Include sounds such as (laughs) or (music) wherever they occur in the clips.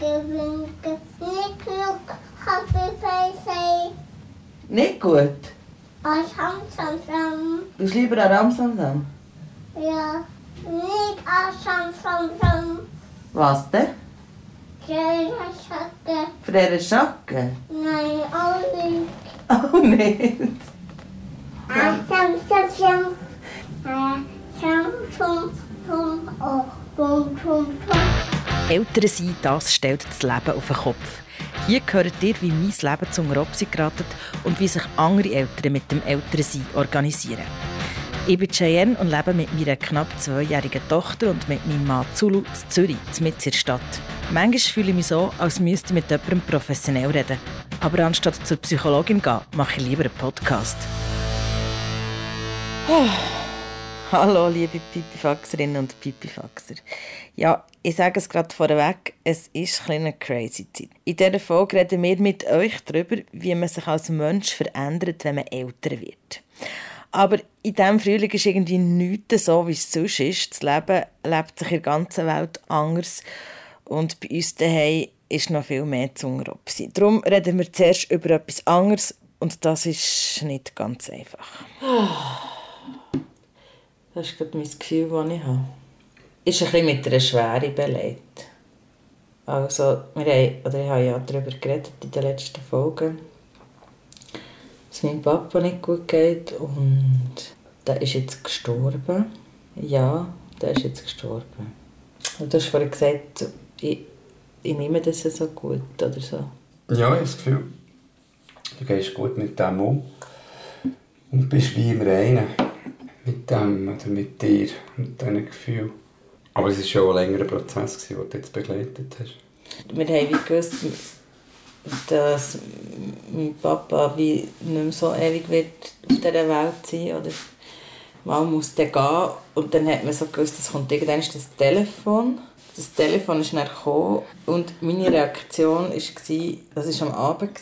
winke, winke. Nicht genug Kaffeefee Nicht gut? als Samsamsam. Du bist lieber an Ramsamsam. Ja, nicht als Samsamsam. Was denn? Schacke. Frere Schacke? Nein, auch nicht. Oh nicht. Als Samsamsam. Samsam, Tum, oh. Eltern sein, das stellt das Leben auf den Kopf. Hier hört ihr, wie mein Leben zum Robsi geratet und wie sich andere Eltern mit dem Elternsein organisieren. Ich bin Cheyenne und lebe mit meiner knapp zweijährigen Tochter und mit meinem Mann Zulu in Zürich, mitten in der Stadt. Manchmal fühle ich mich so, als müsste ich mit jemandem professionell reden. Aber anstatt zur Psychologin zu gehen, mache ich lieber einen Podcast. (laughs) Hallo, liebe Pipifaxerinnen und Pipifaxer. Ja, ich sage es gerade vorweg, es ist eine crazy Zeit. In dieser Folge reden wir mit euch darüber, wie man sich als Mensch verändert, wenn man älter wird. Aber in diesem Frühling ist irgendwie nichts so, wie es sonst ist. Das Leben lebt sich in der ganzen Welt anders. Und bei uns daheim ist noch viel mehr Zungenropsi. Darum reden wir zuerst über etwas anderes und das ist nicht ganz einfach. Das ist mein Gefühl, das ich habe. Ist ein bisschen mit einer Schwere belegt. Also, wir haben, oder ich habe ja darüber geredet in den letzten Folgen, dass meinem Papa nicht gut geht und der ist jetzt gestorben. Ja, der ist jetzt gestorben. Und du hast vorhin gesagt, ich, ich nehme das so gut oder so. Ja, ich habe das Gefühl, du gehst gut mit dem um und bist wie im Reinen mit dem oder mit dir, mit diesen Gefühlen. Aber es war schon ein längerer Prozess, den du jetzt begleitet hast. Wir haben gewusst, dass mein Papa wie nicht mehr so ewig wird auf dieser Welt sein oder mal muss der gehen und dann hat man so gewusst, es kommt irgendwann das Telefon. Das Telefon ist dann gekommen und meine Reaktion war, das war am Abend,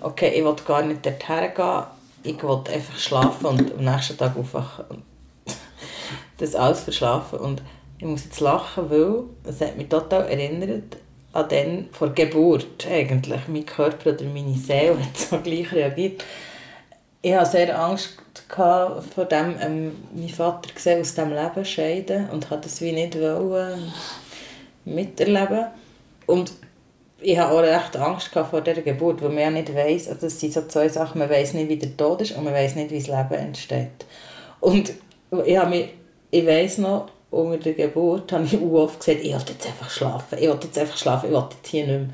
okay, ich wollte gar nicht dorthin gehen, ich wollte einfach schlafen und am nächsten Tag. Und (laughs) das alles verschlafen und ich muss jetzt lachen, weil es hat mich total erinnert an den vor Geburt eigentlich. Mein Körper oder meine Seele hat (laughs) so gleich reagiert. Ich hatte sehr Angst vor dem, ähm, meinen Vater gesehen aus diesem Leben scheiden und hatte das wie nicht wollen, miterleben. Und ich hatte auch recht Angst vor dieser Geburt, weil man ja nicht weiss, also es sind so zwei Sachen, man weiss nicht, wie der Tod ist und man weiss nicht, wie das Leben entsteht. Und ich, habe mich, ich weiss noch, unter der Geburt habe ich oft gesagt, ich wollte jetzt einfach schlafen, ich wollte jetzt einfach schlafen, ich wollte jetzt hier nicht mehr.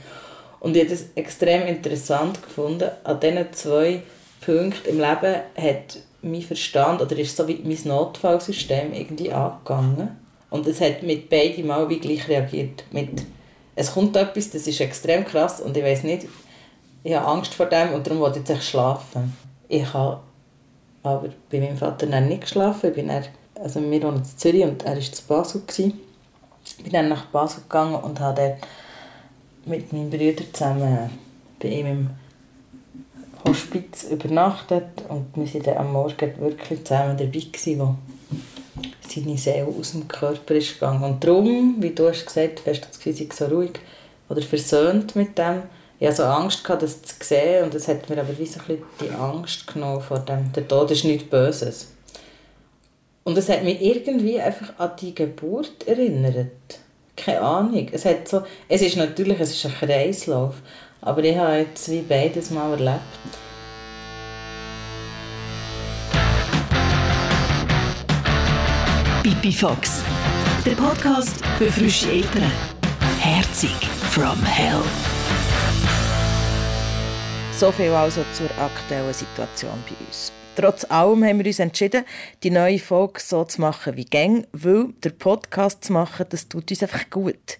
Und ich habe das extrem interessant gefunden. An diesen zwei Punkten im Leben hat mein Verstand, oder ist so wie mein Notfallsystem irgendwie angegangen. Und es hat mit beiden Mal wie gleich reagiert. Mit, es kommt etwas, das ist extrem krass und ich weiß nicht, ich habe Angst vor dem und darum wollte ich jetzt schlafen. Ich habe aber bei meinem Vater dann nicht geschlafen, ich bin dann also wir wohnen in Zürich und er war zu Basel. Ich bin dann nach Basel gegangen und habe dort mit meinem Bruder zusammen bei ihm im Hospiz übernachtet und wir waren dann am Morgen wirklich zusammen dabei, gewesen, seine Seele aus dem Körper ist gegangen. Und darum, wie du hast gesagt, hast du das Gefühl, so ruhig oder versöhnt mit dem. Ich hatte so Angst, gehabt, das zu sehen und es hat mir aber wie so ein bisschen die Angst genommen vor dem. Der Tod ist nichts Böses. Und es hat mich irgendwie einfach an die Geburt erinnert. Keine Ahnung. Es, hat so, es ist natürlich es ist ein Kreislauf, aber ich habe jetzt wie beides mal erlebt. Pipi Fox, der Podcast für frische Eltern. Herzig from Hell. So viel also zur aktuellen Situation bei uns. Trotz allem haben wir uns entschieden, die neue Folge so zu machen wie gang, weil der Podcast zu machen, das tut uns einfach gut.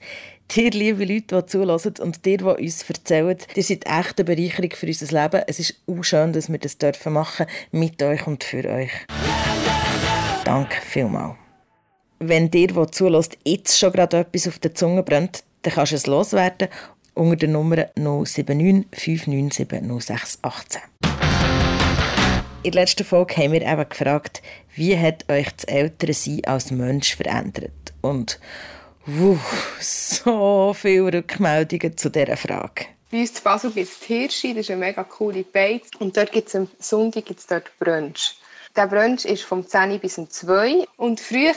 Dir, liebe Leute, die zulassen und dir, die uns erzählen, ihr seid echt eine Bereicherung für unser Leben. Es ist auch schön, dass wir das dürfen machen mit euch und für euch. Danke vielmals. Wenn dir, der zulässt, jetzt schon gerade etwas auf der Zunge brennt, dann kannst du es loswerden unter der Nummer 079 597 0618. In der letzten Folge haben wir eben gefragt, wie hat euch das ältere Sein als Mensch verändert? Und Wuh, so viele Rückmeldungen zu dieser Frage. Bei uns zu Basel gibt es die Hirschi, das ist eine mega coole Beiz. Und dort gibt es am Sonntag gibt's dort Brunch. Der Brunch ist vom 10 bis um 2 Und früher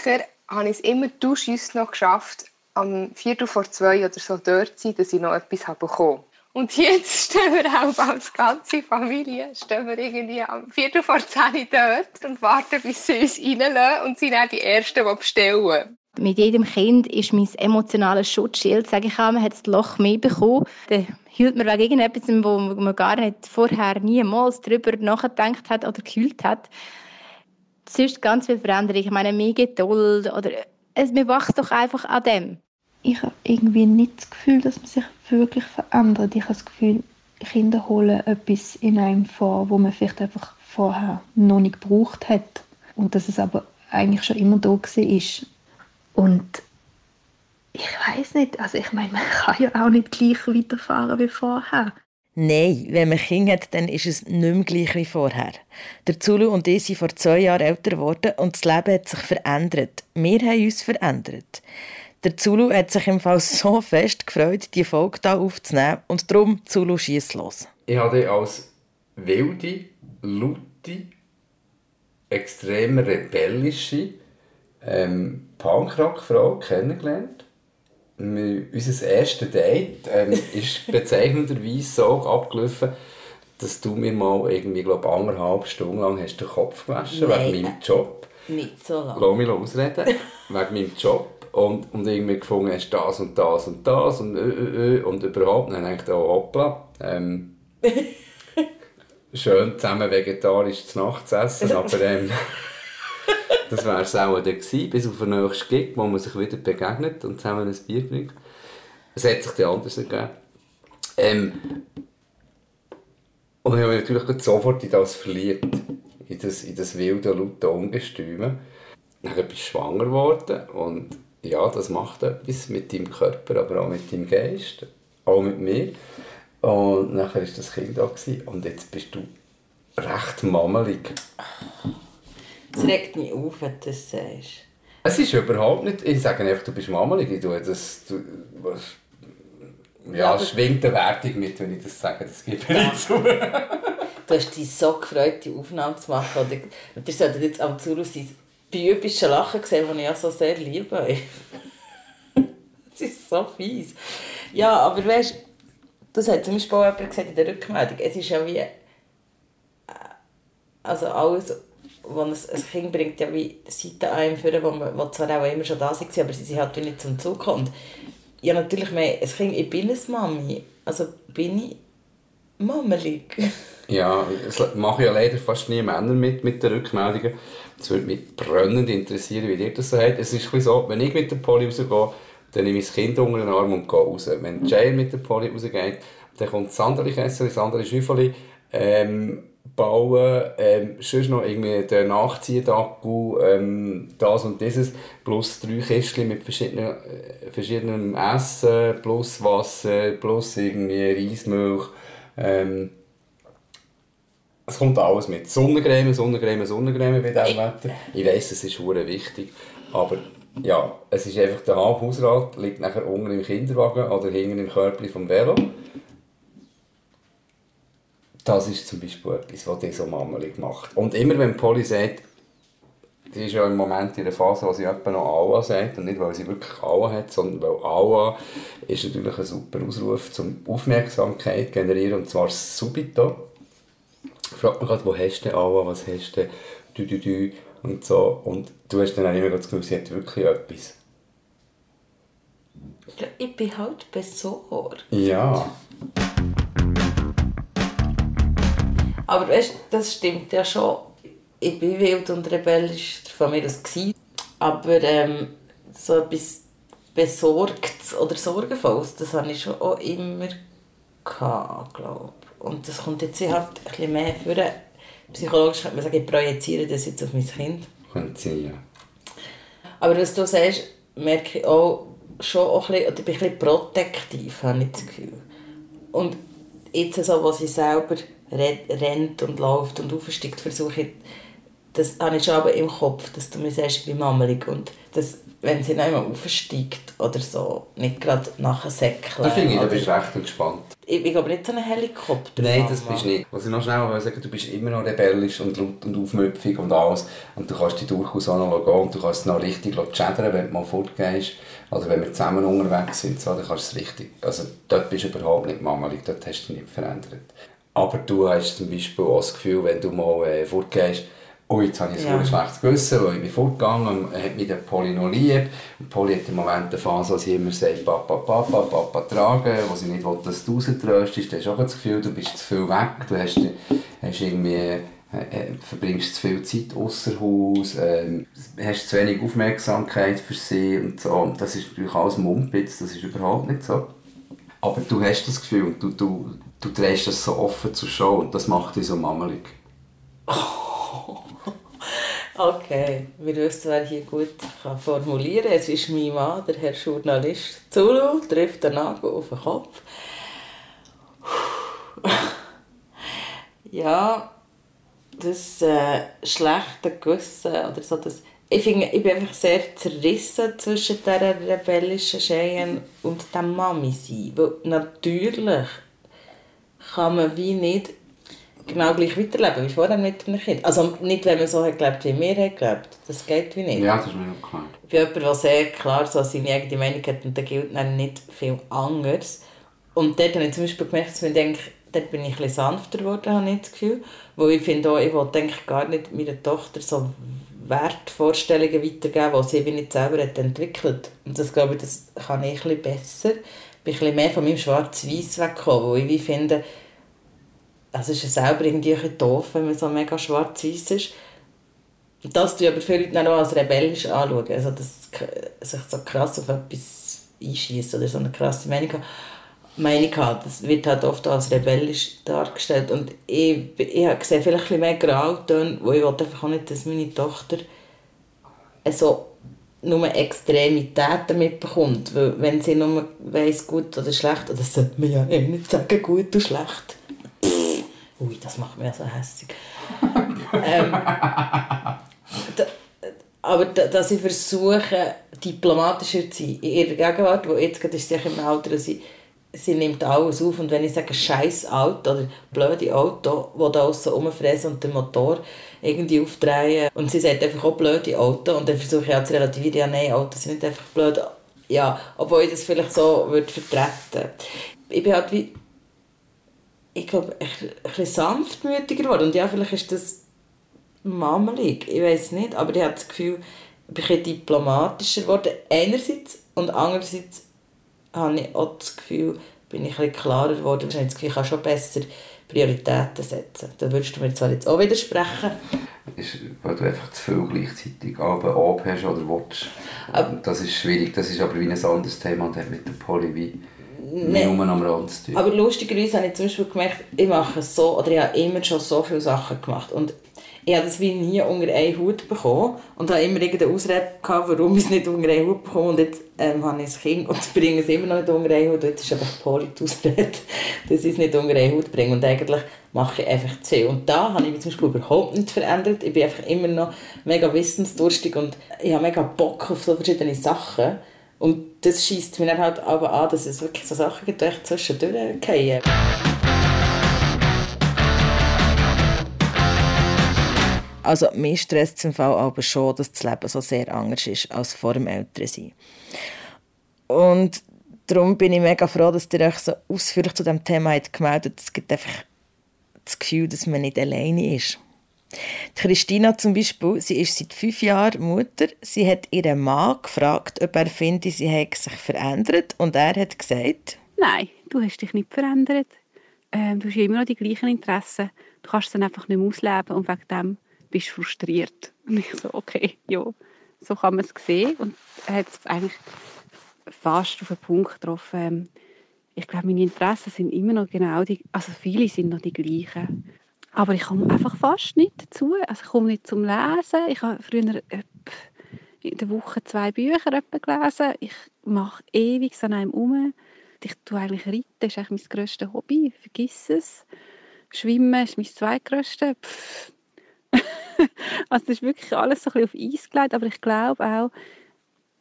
habe ich es immer durchaus noch geschafft, am Viertel vor zwei oder so dort zu sein, dass ich noch etwas habe bekommen Und jetzt (laughs) stehen wir auch als ganze Familie stehen wir irgendwie am Viertel vor zehn dort und warten, bis sie uns reinlassen und sind dann die Ersten, die bestellen. Mit jedem Kind ist mein emotionales Schutzschild, sage ich auch, man hat das Loch mehr bekommen. Dann hielt man wegen irgendetwas, wo man gar nicht vorher niemals darüber nachgedacht hat oder gefühlt hat. Sonst ganz viel Veränderung. Ich meine, mehr Geduld oder es, man wächst doch einfach an dem. Ich habe irgendwie nicht das Gefühl, dass man sich wirklich verändert. Ich habe das Gefühl, Kinder holen etwas in einem vor, wo man vielleicht einfach vorher noch nicht gebraucht hat. Und dass es aber eigentlich schon immer da war. Und ich weiß nicht, also ich meine, man kann ja auch nicht gleich weiterfahren wie vorher. Nein, wenn man Kinder hat, dann ist es nicht mehr gleich wie vorher. Der Zulu und ich sind vor zwei Jahren älter geworden und das Leben hat sich verändert. Wir haben uns verändert. Der Zulu hat sich im Fall so fest gefreut, die Folge hier aufzunehmen und darum Zulu schießt los. Ich habe dich als wilde, laute, extrem rebellische ähm, Punkrock-Frau kennengelernt. Wir, unser erstes Date ähm, (laughs) ist bezeichnenderweise so abgelaufen, dass du mir mal irgendwie, glaube anderthalb Stunden lang hast den Kopf gewaschen Nein. wegen meinem Job. Nicht so lange. Lass mich ausreden. (laughs) wegen meinem Job. Und, und irgendwie gefunden hast das und das und das und, äh, äh, äh, und überhaupt. Dann habe ich gedacht, oh, hoppla. Ähm, (laughs) schön zusammen vegetarisch zu Nacht zu essen, aber ähm, das wäre es auch dann gewesen, bis auf den nächsten Gig, wo man sich wieder begegnet und zusammen ein Bier trinkt. Es hat sich dann anders ergeben. Ähm, und ich habe mich natürlich sofort in das verliebt. In das, in das wilde, laute Ungestüme. Dann bin ich schwanger geworden und ja, das macht etwas mit deinem Körper, aber auch mit deinem Geist, auch mit mir. Und nachher war das Kind da und jetzt bist du recht mammelig. Es regt mich auf, wenn du das sagst. Es ist überhaupt nicht, ich sage einfach, du bist mammelig, tue das, du, was, ja, Ja, schwingt eine Wertung mit, wenn ich das sage, das gebe ich nicht zu. Du hast dich so gefreut, die Aufnahme zu machen. Oder, und ihr solltet jetzt am Zulu sein bübische Lachen sehen, das ich ja so sehr liebe. das ist so fies. Ja, aber weißt du, das hat zum Beispiel auch jemand gesagt in der Rückmeldung. Es ist ja wie. äh, Also alles, was ein, ein Kind bringt, ja wie Seiten einem führen, wo, man, wo zwar auch immer schon da waren, aber sie sind halt nicht zum Zug. Und Ja, natürlich, mehr, ein Kind, ich bin eine Mami. Also bin ich mammelig. Ja, es machen ja leider fast nie Männer mit, mit den Rückmeldungen. Es würde mich brennend interessieren, wie dir das so hat. Es ist so, wenn ich mit der Polly rausgehe, dann nehme ich das Kind unter den Arm und gehe raus. Wenn Jay mit der Polly rausgeht, dann kommt das andere Kessel, das andere Schäufeli, ähm, bauen, ähm, sonst noch irgendwie den Nachziehakku, ähm, das und dieses, plus drei Kistchen mit verschiedenen, äh, verschiedenem Essen, plus Wasser, plus irgendwie Reismilch, ähm, es kommt alles mit. Sonnencreme, Sonnencreme, Sonnencreme bei diesem Wetter. Ich weiss, es ist hure wichtig. Aber ja, es ist einfach der Hausrat liegt nachher unten im Kinderwagen oder hinten im Körbchen vom Velo. Das ist zum Beispiel etwas, was dich so mammelig macht. Und immer wenn Polly sagt, sie ist ja im Moment in der Phase, wo sie etwa noch Aua sagt, und nicht, weil sie wirklich Aua hat, sondern weil Aua ist natürlich ein super Ausruf zum Aufmerksamkeit generieren, und zwar subito fragt mich gerade, wo hast du denn Aua, was hast du, du, du, du und so. Und du hast dann auch immer das Gefühl, sie hat wirklich etwas. Ja, ich bin halt besorgt. Ja. Aber weißt das stimmt ja schon. Ich bin wild und rebellisch, von mir das gewesen. Aber ähm, so etwas Besorgtes oder Sorgenvolles, das habe ich schon auch immer gehabt, glaube Und das kommt jetzt halt ein bisschen mehr vor. Psychologisch könnte man sagen, ich projiziere das jetzt auf mein Kind. Könnte sein, ja. Aber was du sagst, merke ich auch schon auch ein bisschen, oder bin ich ein bisschen protektiv, habe ich das Gefühl. Und jetzt so, wo sie selber rennt und läuft und aufsteigt, versuche ich das habe ich schon aber im Kopf, dass du mir sagst, bin mammelig und dass, wenn sie noch einmal aufsteigt oder so, nicht gerade nachher säckeln. Da finde ich, da bist du recht entspannt. Ich bin aber nicht so ein Helikopter. Nein, das bist du nicht. Was ich noch schnell will sagen, du bist immer noch rebellisch und laut und aufmüpfig und alles. Und du kannst dich durchaus auch noch gehen und du kannst es noch richtig schädern, wenn du mal fortgehst. Oder wenn wir zusammen unterwegs sind, so, dann kannst du es richtig... Also dort bist du überhaupt nicht mammelig, dort hast du dich nicht verändert. Aber du hast zum Beispiel auch das Gefühl, wenn du mal äh, fortgehst, oh, jetzt habe ich ein Ja. ja. schlechtes Gewissen, weil ich bin fortgegangen und hat mich der Polly noch lieb. Und Polly hat im Moment eine Phase, wo sie immer sagt, Papa, Papa, Papa tragen, wo sie nicht will, dass du rauströstest. Du hast auch das Gefühl, du bist zu viel weg, du hast, hast irgendwie, äh, äh, verbringst zu viel Zeit außer Haus, ähm, hast zu wenig Aufmerksamkeit für sie und so. Und das ist natürlich alles Mumpitz, das ist überhaupt nicht so. Aber du hast das Gefühl und du, du, du drehst das so offen zur Show und das macht dich so mammelig. (laughs) Okay, wir wissen, wer hier gut kann formulieren kann. Es ist mein Mann, der Herr Journalist Zulu, trifft den Nagel auf den Kopf. Ja, das äh, schlechte Gewissen oder so, das, ich, finde, ich bin einfach sehr zerrissen zwischen dieser rebellischen Cheyenne und dem Mami sein. Weil natürlich kann man wie nicht genau gleich weiterleben wie vorher mit einem Kind. Also nicht, wenn man so hat gelebt, wie wir haben gelebt. Das geht wie nicht. Ja, das ist mir noch klar. Ich bin jemand, der sehr klar so seine eigene Meinung hat und da gilt dann nicht viel anderes. Und dort habe ich zum Beispiel gemerkt, dass ich denke, dort bin ich ein bisschen sanfter geworden, habe ich das Gefühl. Weil ich finde auch, ich will eigentlich gar nicht meiner Tochter so Wertvorstellungen weitergeben, die sie wie nicht selber hat entwickelt Und das glaube ich, das kann ich ein bisschen besser. Ich bin bisschen mehr von meinem Schwarz-Weiß weggekommen, wo ich finde, es ist ja selber irgendwie ein doof, wenn man so mega schwarz-weiß ist. Das tue ich aber viele Leute auch als rebellisch anschauen. Also, dass sich so krass auf etwas einschießen oder so eine krasse Meinung haben. Meinung haben. Das wird halt oft als rebellisch dargestellt. Und ich, ich sehe vielleicht ein bisschen mehr Grautöne, wo ich einfach auch nicht, dass meine Tochter so nur Extremitäten mitbekommt. Weil wenn sie nur weiss, gut oder schlecht, oder das sollte man ja eh nicht sagen, gut oder schlecht. Pff, Ui, das macht mich ja so hässlich. (laughs) ähm, da, aber da, dass ich versuche, diplomatischer zu sein in ihrer Gegenwart, wo jetzt gerade ist sie im Alter, sie, sie nimmt alles auf und wenn ich sage scheiß Auto oder blöde Auto, wo da aussen rumfräsen und den Motor irgendwie aufdrehen und sie sagt einfach auch blöde Auto und dann versuche ich auch zu relativieren, ja nein, Autos sind nicht einfach blöd, ja, obwohl ich das vielleicht so würde vertreten. Ich bin halt wie ich glaube, ein bisschen sanftmütiger geworden. Und ja, vielleicht ist das mammelig, ich weiß nicht, aber ich habe das Gefühl, ich bin ein diplomatischer geworden, einerseits, und andererseits habe ich auch das Gefühl, bin ich ein klarer geworden, wahrscheinlich das Gefühl, ich kann schon besser Prioritäten setzen. Da würdest du mir zwar jetzt auch widersprechen, ist, weil du einfach zu viel gleichzeitig oben ab hast oder willst. Das ist schwierig, das ist aber wie ein anderes Thema und hat mit der Poly wie Nee. nur am Rand zu tun. Aber lustigerweise habe ich zum Beispiel gemerkt, ich mache so, oder ich habe immer schon so viele Sachen gemacht. Und ich habe das wie nie unter einen Hut bekommen und habe immer irgendeine Ausrede gehabt, warum ich es nicht unter einen Hut bekomme. Und jetzt ähm, habe ich ein Kind und (laughs) bringe es immer noch nicht unter einen Hut. Und jetzt ist einfach Poli die Ausrede, (laughs) dass ich es nicht unter einen Hut bringe. Und eigentlich mache ich einfach zu. Und da habe ich mich zum Beispiel überhaupt nicht verändert. Ich bin einfach immer noch mega wissensdurstig und ich habe mega Bock auf so verschiedene Sachen. Und das schießt mir dann halt aber an, dass es wirklich so Sachen gibt, die echt zwischendurch fallen. Also mir stresst es im Fall aber schon, dass das Leben so sehr anders ist als vor dem Ältersein. Und darum bin ich mega froh, dass ihr euch so ausführlich zu diesem Thema habt gemeldet. Es gibt einfach das Gefühl, dass man nicht alleine ist. Die Christina zum Beispiel, sie ist seit fünf Jahren Mutter. Sie hat ihren Mann gefragt, ob er finde, sie hätte sich verändert. Und er hat gesagt, Nein, du hast dich nicht verändert. Ähm, du hast immer noch die gleichen Interessen. Du kannst es dann einfach nicht mehr ausleben und wegen dem bist frustriert. (laughs) Und ich so, okay, ja, so kann man es sehen. Und er hat es eigentlich fast auf den Punkt getroffen. Ähm, ich glaube, meine Interessen sind immer noch genau die, also viele sind noch die gleichen. Aber ich komme einfach fast nicht dazu. Also ich komme nicht zum Lesen. Ich habe früher in der Woche zwei Bücher gelesen. Ich mache ewig an einem um. Ich tue eigentlich reiten, das ist eigentlich mein grösstes Hobby. Vergiss es. Schwimmen ist mein zweitgrösstes. (laughs) Also das ist wirklich alles so ein bisschen auf Eis gelegt, aber ich glaube auch,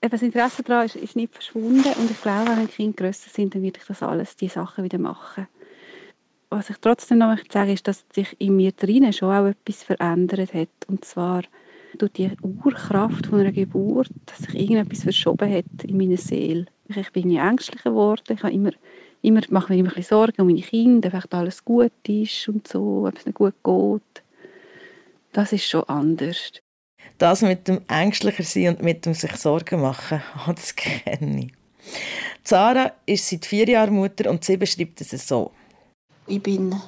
das Interesse daran ist, ist nicht verschwunden und ich glaube, wenn Kinder grösser sind, dann werde ich das alles, die Sachen wieder machen. Was ich trotzdem noch möchte sagen, ist, dass sich in mir drinnen schon auch etwas verändert hat und zwar durch die Urkraft von einer Geburt, dass sich irgendetwas verschoben hat in meiner Seele. Ich bin irgendwie ängstlicher geworden, ich habe immer immer, mache mir immer ein bisschen Sorgen um meine Kinder, ob alles gut ist und so, ob es nicht gut geht. Das ist schon anders. Das mit dem ängstlicher sein und mit dem sich Sorgen machen, (laughs) das kenne ich. Sarah ist seit vier Jahren Mutter und sie beschreibt es so. Ich bin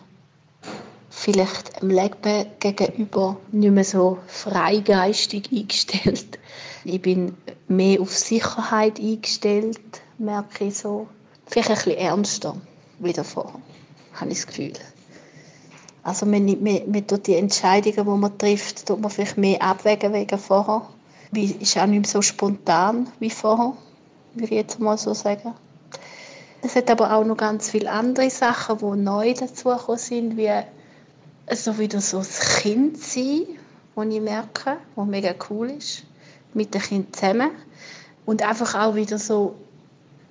vielleicht dem Leben gegenüber nicht mehr so freigeistig eingestellt. Ich bin mehr auf Sicherheit eingestellt, merke ich so vielleicht ein bisschen ernster wie davor, habe ich das Gefühl. Also man, man, man tut die Entscheidungen, die man trifft, tut man vielleicht mehr abwägen wegen vorher. Wie, ist auch nicht mehr so spontan wie vorher, würde ich jetzt mal so sagen. Es hat aber auch noch ganz viele andere Sachen, die neu dazugekommen sind, wie so wieder so das Kind sein, das ich merke, was mega cool ist, mit dem Kind zusammen. Und einfach auch wieder so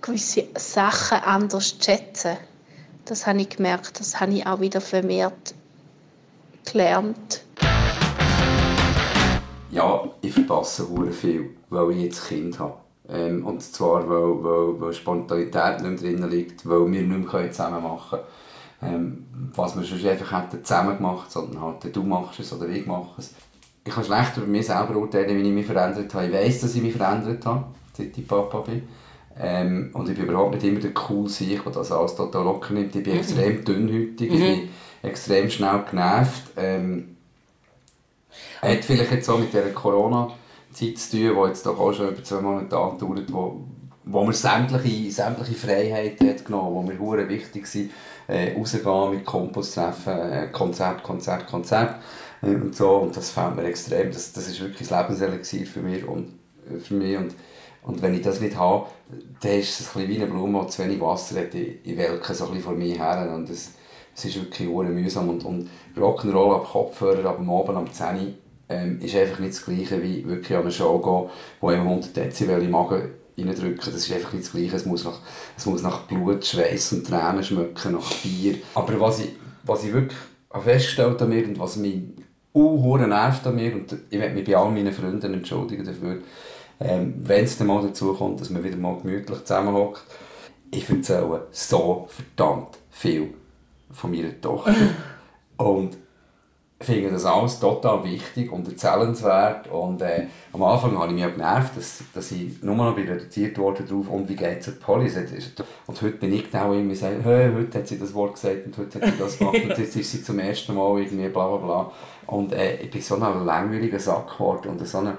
gewisse Sachen anders schätzen. Das habe ich gemerkt, das habe ich auch wieder vermehrt gelernt. Ja, ich verpasse sehr viel, weil ich jetzt Kind habe. Ähm, und zwar, weil, weil, weil Spontanität nicht mehr drin liegt, weil wir nicht mehr zusammen machen können. Ähm, was wir sonst einfach hätten zusammen gemacht, sondern halt, du machst es oder ich mache es. Ich kann schlecht über mich selber urteilen, wie ich mich verändert habe. Ich weiss, dass ich mich verändert habe, seit ich Papa bin. Ähm, und ich bin überhaupt nicht immer der cool Sieg, der das alles total locker nimmt. Ich bin mhm. extrem dünnhütig, mhm. ich bin extrem schnell genervt. Ähm, hat vielleicht jetzt auch mit dieser Corona-Zeit zu tun, die jetzt doch auch schon über zwei Monate andauert, wo, wo wir sämtliche, sämtliche Freiheiten hat genommen wo mir hure wichtig sind, äh, rausgehen mit Kompos treffen, äh, Konzert, Konzert, Konzert äh, und so. Und das fällt mir extrem, das, das ist wirklich das Lebenselixier für mich und, äh, für mich und und wenn ich das nicht habe, dann ist es ein wie eine Blume, die zu wenig Wasser hat. Ich, ich welke so ein vor mir her. Und es, es ist wirklich mühsam. Und, und Rock'n'Roll ab Kopfhörer, ab dem Abend am 10 ähm, ist einfach nicht das Gleiche, wie wirklich an eine Show gehen, wo einem 100 Dezibel im Magen reindrücken. Das ist einfach nicht das Gleiche. Es muss nach, es muss nach Blut, Schweiß und Tränen schmecken, nach Bier. Aber was ich, was ich wirklich festgestellt habe und was mich uh, nervt an mir, und ich möchte mich bei all meinen Freunden entschuldigen dafür, ähm, wenn es dann mal dazu kommt, dass man wieder mal gemütlich zusammenhockt. Ich erzähle so verdammt viel von meiner Tochter. (laughs) und finde das alles total wichtig und erzählenswert. Und äh, am Anfang habe ich mich auch genervt, dass, dass ich nur noch reduziert wurde darauf, und wie geht es der Polly? Und heute bin ich genau irgendwie sagen, hey, heute hat sie das Wort gesagt und heute hat sie das gemacht und jetzt ist sie zum ersten Mal irgendwie bla bla bla. Und äh, ich bin so ein langweiliger Sack geworden und so eine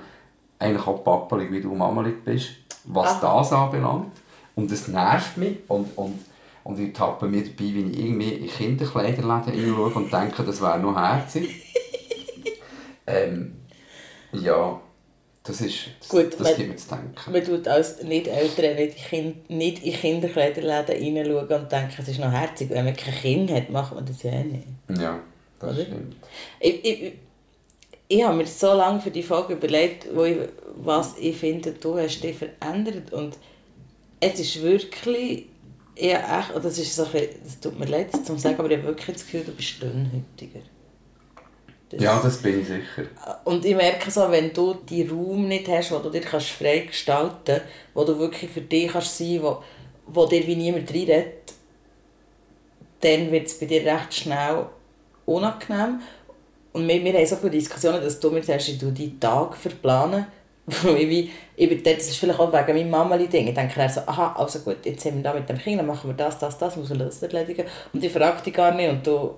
eigentlich auch pappelig, wie du mamalig bist, was Aha. das anbelangt. Und es nervt mich und, und, und ich tappe mir dabei, wie ich irgendwie in Kinderkleiderläden schaue und denke, das wäre noch herzig. (laughs) ähm, ja, das ist das, Gut, das man, gibt mir zu denken. Man tut als Nicht-Eltern nicht, kind, nicht in Kinderkleiderläden hineinschauen und denken, es ist noch herzig. Wenn man kein Kind hat, macht man das ja auch nicht. Ja, das Oder? stimmt. Ich, ich, ich habe mir so lange für die Frage überlegt, wo ich, was ich finde, du hast dich verändert und es ist wirklich, ja echt, das ist so ein das tut mir leid, das zu sagen, aber ich habe wirklich das Gefühl, du bist dünnhütiger. Das, ja, das bin ich sicher. Und ich merke so, wenn du die Raum nicht hast, wo du dich kannst frei gestalten kannst, wo du wirklich für dich kannst sein wo, wo dir wie niemand reinredet, dann wird es bei dir recht schnell unangenehm. Und wir, wir haben so viele Diskussionen, dass du mir sagst, ich die Tag verplanen. (laughs) ich, ich, das ist vielleicht auch wegen meinem Mama-Ding. Ich denke dann so, aha, also gut, jetzt sind wir da mit dem Kind, dann machen wir das, das, das, muss man das erledigen. Und ich frage dich gar nicht und du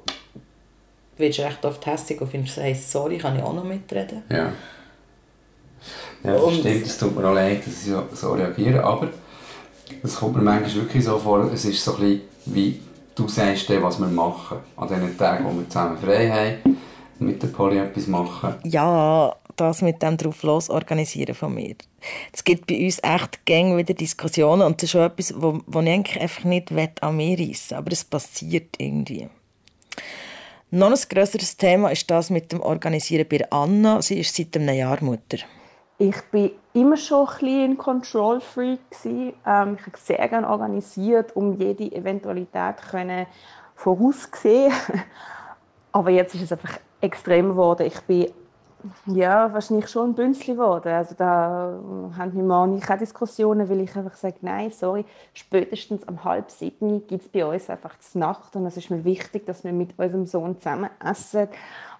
wirst recht oft hässlich und findest, hey, sorry, kann ich auch noch mitreden? Ja. Ja, das und, stimmt, es tut mir auch leid, dass ich so, so reagiere, aber es kommt mir manchmal wirklich so vor, es ist so ein bisschen wie du sagst, was wir machen an den Tagen, wo wir zusammen frei haben mit der Polly etwas machen? Ja, das mit dem drauf los organisieren von mir. Es gibt bei uns echt gäng wieder Diskussionen und das ist schon etwas, wo, wo ich eigentlich einfach nicht an mir reissen aber es passiert irgendwie. Noch ein grösseres Thema ist das mit dem Organisieren bei Anna. Sie ist seit einem Jahr Mutter. Ich war immer schon ein bisschen ein Control Freak. Ähm, ich habe sehr gerne organisiert, um jede Eventualität können vorauszusehen. (laughs) Aber jetzt ist es einfach extrem geworden. Ich bin ja, wahrscheinlich schon ein Bünzli geworden. Also da haben wir Mann ich auch Diskussionen, weil ich einfach sage, nein, sorry, spätestens um halb sieben gibt es bei uns einfach die Nacht und es ist mir wichtig, dass wir mit unserem Sohn zusammen essen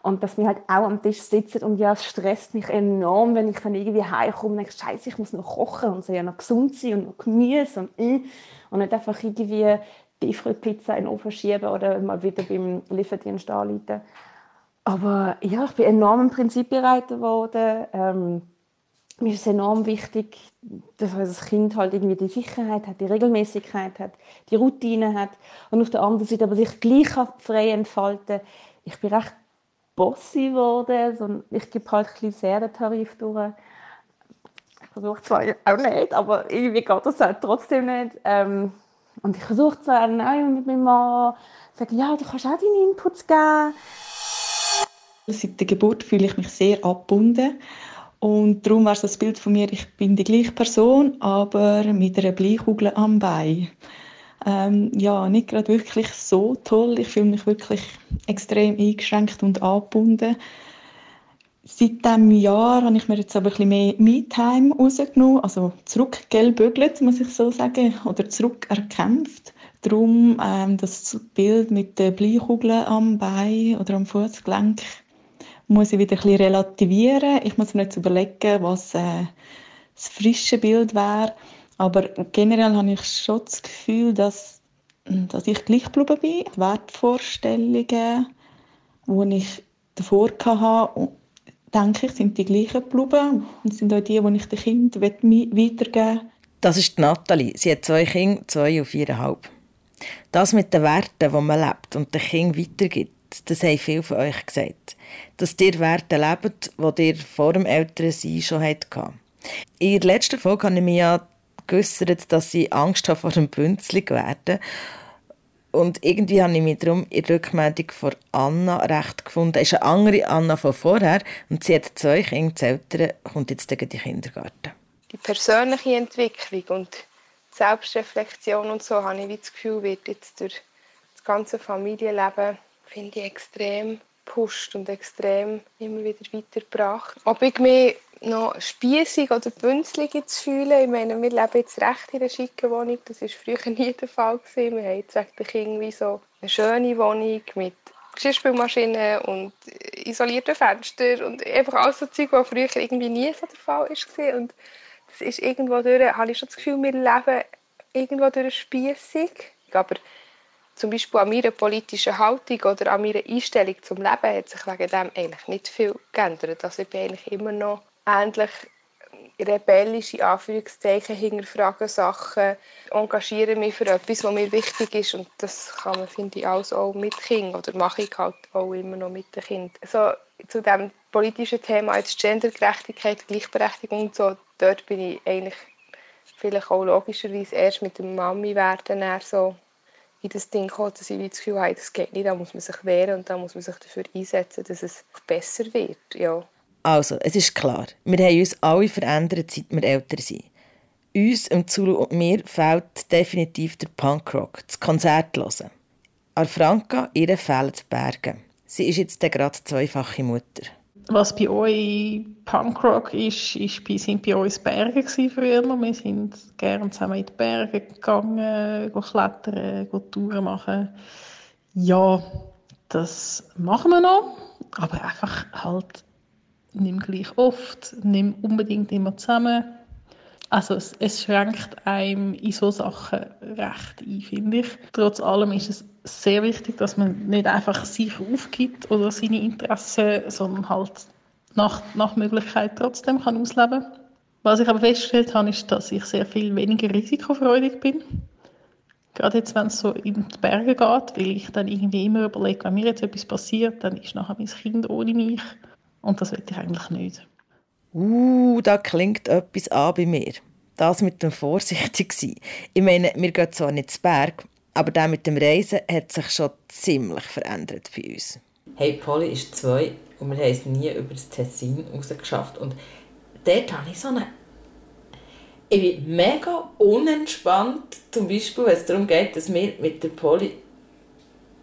und dass wir halt auch am Tisch sitzen und ja, es stresst mich enorm, wenn ich dann irgendwie heimkomme und denke, scheiße, ich muss noch kochen und so ja noch gesund sein und noch Gemüse und äh, und nicht einfach irgendwie Tiefkühlpizza in den Ofen schieben oder mal wieder beim Lieferdienst anrufen. Aber ja, ich bin enorm im Prinzip bereit geworden. Ähm, mir ist es enorm wichtig, dass das Kind halt irgendwie die Sicherheit hat, die Regelmäßigkeit hat, die Routine hat und auf der anderen Seite aber sich gleich frei entfalten. Ich bin recht bossy geworden, ich gebe halt ein bisschen sehr den Tarif durch. Ich versuche zwar auch nicht, aber irgendwie geht das halt trotzdem nicht. Ähm, und ich versuche zwar auch mit meinem Mann zu sagen, ja, du kannst auch deinen Input geben. Seit der Geburt fühle ich mich sehr abgebunden. Und darum war das Bild von mir, ich bin die gleiche Person, aber mit einer Bleikugel am Bein. Ähm, ja, nicht gerade wirklich so toll. Ich fühle mich wirklich extrem eingeschränkt und angebunden. Seit diesem Jahr habe ich mir jetzt aber ein bisschen mehr Me-Time rausgenommen, also zurückgelbügelt, muss ich so sagen, oder zurückerkämpft. Darum ähm, das Bild mit den Bleikugeln am Bein oder am Fußgelenk muss ich wieder ein bisschen relativieren. Ich muss mir jetzt überlegen, was äh, das frische Bild wäre. Aber generell habe ich schon das Gefühl, dass, dass ich gleich geblieben bin. Die Wertvorstellungen, die ich davor hatte, denke ich, sind die gleichen geblieben und sind auch die, die ich den Kindern weitergeben will. Das ist Nathalie. Sie hat zwei Kinder, zwei und viereinhalb. Das mit den Werten, die man lebt und den Kindern weitergibt, das haben viele von euch gesagt, dass ihr Werte lebt, die ihr vor dem Elternsein schon hattet. In der letzten Folge habe ich mich ja geäussert, dass ich Angst habe vor dem Bünzlig werden. Und irgendwie habe ich mich darum in der Rückmeldung von Anna recht gefunden. Es ist eine andere Anna von vorher und sie hat zwei Kinder, das Ältere kommt jetzt gegen die Kindergarten. Die persönliche Entwicklung und die Selbstreflexion und so, habe ich das Gefühl, wird jetzt durch das ganze Familienleben finde ich extrem gepusht und extrem immer wieder weitergebracht. Ob ich mich noch spießig oder bünzlig zu fühlen, ich meine, wir leben jetzt recht in einer schicken Wohnung, das war früher (laughs) nie der Fall. Gewesen. Wir haben jetzt wegen irgendwie so eine schöne Wohnung mit Geschirrspülmaschine und isolierten Fenstern und einfach alles so Zeug, was früher irgendwie nie so der Fall war. Und das ist irgendwo durch, habe ich schon das Gefühl, wir leben irgendwo durch spießig. Aber zum Beispiel an meiner politischen Haltung oder an meiner Einstellung zum Leben hat sich wegen dem eigentlich nicht viel geändert. Also ich bin eigentlich immer noch ähnlich rebellisch, in Anführungszeichen, hinterfrage Sachen, engagiere mich für etwas, was mir wichtig ist und das kann man, finde ich, alles auch mit Kindern oder mache ich halt auch immer noch mit den Kindern. Also, zu dem politischen Thema als Gendergerechtigkeit, Gleichberechtigung und so, dort bin ich eigentlich vielleicht auch logischerweise erst mit dem Mami werden so in das Ding gekommen, dass ich das Gefühl habe, das geht nicht, da muss man sich wehren und da muss man sich dafür einsetzen, dass es besser wird. Ja. Also, es ist klar, wir haben uns alle verändert, seit wir älter sind. Uns, im Zulu und mir, fehlt definitiv der Punkrock, das Konzert hören. An ihr fehlen die Berge. Sie ist jetzt gerade zweifache Mutter. Was bei euch Punkrock ist, ist bei, sind bei uns Berge früher. Wir sind gerne zusammen in die Berge gegangen, klettern, Touren machen. Ja, das machen wir noch, aber einfach halt nicht gleich oft, nicht unbedingt immer zusammen. Also es, es schränkt einem in so Sachen recht ein, finde ich. Trotz allem ist es sehr wichtig, dass man nicht einfach sich aufgibt oder seine Interessen, sondern halt nach, nach Möglichkeit trotzdem kann ausleben kann. Was ich aber festgestellt habe, ist, dass ich sehr viel weniger risikofreudig bin. Gerade jetzt, wenn es so in die Berge geht, weil ich dann irgendwie immer überlege, wenn mir jetzt etwas passiert, dann ist nachher mein Kind ohne mich. Und das will ich eigentlich nicht. Uh, da klingt etwas an bei mir. Das mit dem vorsichtig sein. Ich meine, wir gehen zwar nicht zu Berg, aber das mit dem Reisen hat sich schon ziemlich verändert bei uns. Hey, Polly ist zwei und wir haben es nie über das Tessin rausgeschafft. Und dort habe ich so eine... Ich bin mega unentspannt, zum Beispiel, wenn es darum geht, dass wir mit der Polly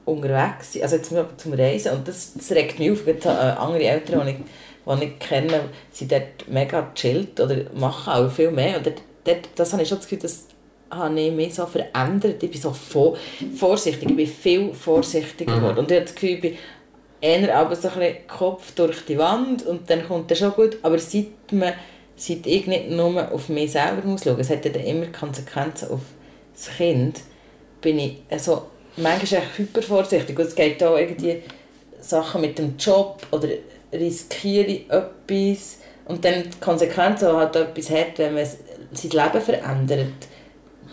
unterwegs sind, also jetzt zum Reisen, und das, das regt mich auf, gerade andere Eltern, die die ich kenne, sind dort mega chillt oder machen auch viel mehr. Und dort, dort, das habe ich schon das Gefühl, dass habe ich mich so verändert. Ich bin so vor, vorsichtig, ich bin viel vorsichtiger geworden. Und ich habe das Gefühl, ich bin eher aber so ein bisschen Kopf durch die Wand und dann kommt das schon gut. Aber seit, man, seit ich nicht nur auf mich selber muss schauen, es hat ja dann immer Konsequenzen auf das Kind, bin ich also manchmal echt hyper vorsichtig. Und es geht auch irgendwie Sachen mit dem Job oder riskiere ich etwas und dann die Konsequenzen, die halt etwas hat, wenn man sein Leben verändert,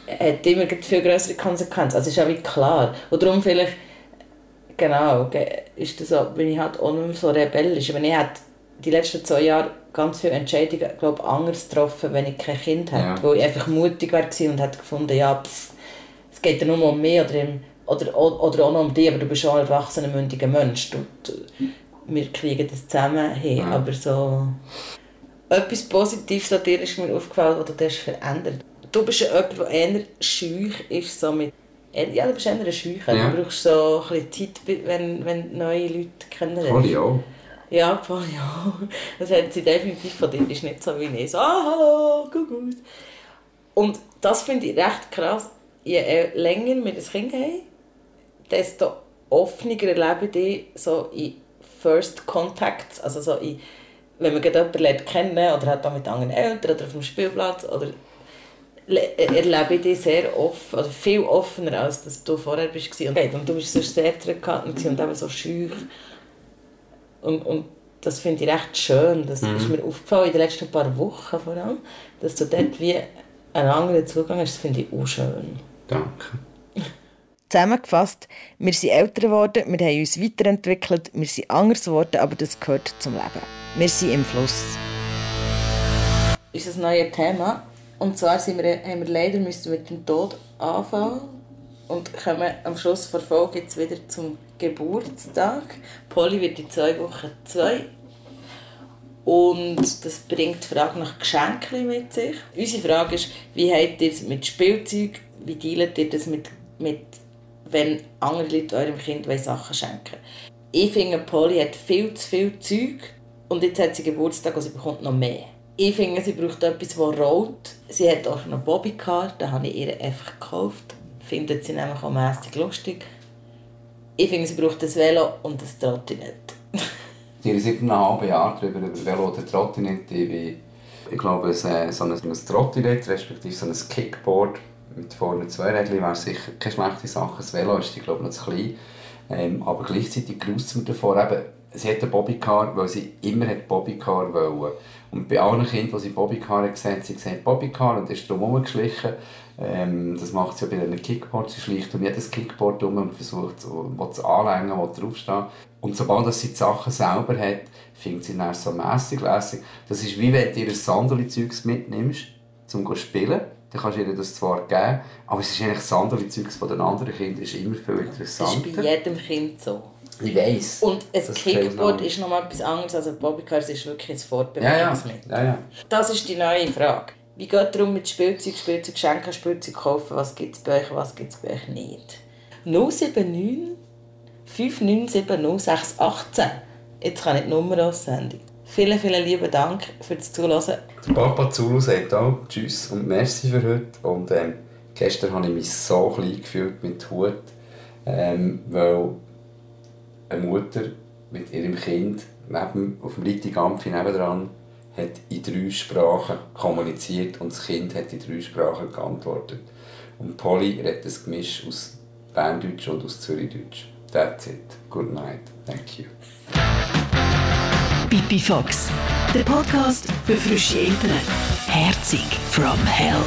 hat immer viel größere Konsequenzen. Also ist auch wie klar. Und darum vielleicht, genau, ist das so, bin ich halt auch nicht mehr so rebellisch. Wenn ich halt die letzten zwei Jahre ganz viele Entscheidungen, glaube anders getroffen, wenn ich kein Kind hätte, ja. wo ich einfach mutig war und hätte gefunden, ja, pff, es geht ja nur um mich oder, im, oder, oder auch noch um dich, aber du bist schon ein erwachsener, mündiger Mensch. Du, wir kriegen das zusammen hin, ja. aber so... Etwas Positives an dir ist mir aufgefallen, das du hast verändert du bist ja jemand, der eher schüch ist, so mit ja, du bist eher ein Scheucher. Ja. Du brauchst so ein Zeit, wenn, wenn neue Leute kennenlernst. Voll auch. Ja, voll ja. Das hat sie definitiv von dir. Ist nicht so wie ich. So, ah, hallo, gut, gut. Und das finde ich recht krass. Je länger wir das Kind haben, desto offener erlebe ich so in First Contacts, also so in, wenn man jemanden lernt kennen oder hat auch mit anderen Eltern oder auf dem Spielplatz oder erlebe ich dich sehr offen, also viel offener, als dass du vorher bist. Und du bist so sehr zurückgehalten und eben so schüch. Und, und das finde ich recht schön. Das mhm. ist mir aufgefallen in den letzten paar Wochen vor allem, dass du dort wie einen anderen Zugang hast. Das finde ich auch schön. Danke. Zusammengefasst, wir sind älter geworden, wir haben uns weiterentwickelt, wir sind anders geworden, aber das gehört zum Leben. Wir sind im Fluss. Unser neues Thema und zwar sind wir, haben wir leider müssen mit dem Tod anfangen und kommen am Schluss der Folge jetzt wieder zum Geburtstag. Polly wird in zwei Wochen zwei. Und das bringt die Frage nach Geschenken mit sich. Unsere Frage ist, wie habt ihr es mit Spielzeug, wie dealt ihr das mit, mit wenn andere Leute eurem Kind Sachen schenken Ich finde, Polly hat viel zu viel Zeug und jetzt hat sie Geburtstag und sie bekommt noch mehr. Ich finde, sie braucht etwas, das rollt. Sie hat auch noch Bobbycar, den habe ich ihr einfach gekauft. Findet sie nämlich auch mässig lustig. Ich finde, sie braucht ein Velo und ein Trottinett. (laughs) Haben siebeneinhalb Jahre darüber über Velo oder Trottinett. Ich, ich glaube, so ein, so ein Trottinett, respektive so ein Kickboard mit vorne zwei Rädchen wäre sicher keine schlechte Sache. Das Velo ist, ich glaube, noch zu klein. Ähm, aber gleichzeitig graust mir davor, eben, sie hat einen Bobbycar, weil sie immer hat Bobbycar wollte. Und bei allen Kindern, die sie Bobbycar gesehen haben, sie gesagt Bobbycar und ist drum herumgeschlichen. Ähm, das macht sie ja bei einem Kickboard. Sie schleicht um jedes Kickboard um und versucht, was zu anlängen, was draufsteht. Und sobald sie die Sachen selber hat, findet sie dann so mässig lässig. Das ist wie wenn du ihr ein Sandali-Zeugs mitnimmst, um zu spielen. Dann kannst du ihr das zwar geben, aber es ist eigentlich Sandali-Zeugs von den anderen Kindern ist immer viel interessanter. Das ist bei jedem Kind so. Ich weiss. Und ein Kickboard ist noch etwas anderes als ein Bobbycar. Es ist wirklich ein Fortbewegungsmittel. Ja, ja. Ja. Das ist die neue Frage. Wie geht es darum mit Spielzeug, Spielzeug schenken, Spielzeug kaufen? Was gibt es bei euch, was gibt es bei euch nicht? 079 5970 618. Jetzt kann ich die Nummer aussenden. Vielen, vielen lieben Dank für das Zuhören. Der Papa Zulu sagt auch Tschüss und Merci für heute. Und ähm, gestern habe ich mich so klein gefühlt mit Hut, ähm, weil eine Mutter mit ihrem Kind neben, auf dem Lichtigampf nebenan hat in drei Sprachen kommuniziert und das Kind hat in drei Sprachen geantwortet. Und Polly redet ein Gemisch aus Berndeutsch und aus Zürichdeutsch. That's it. Good night. Thank you. Pipi Fox, der Podcast für frische Eltern. Herzig from Hell.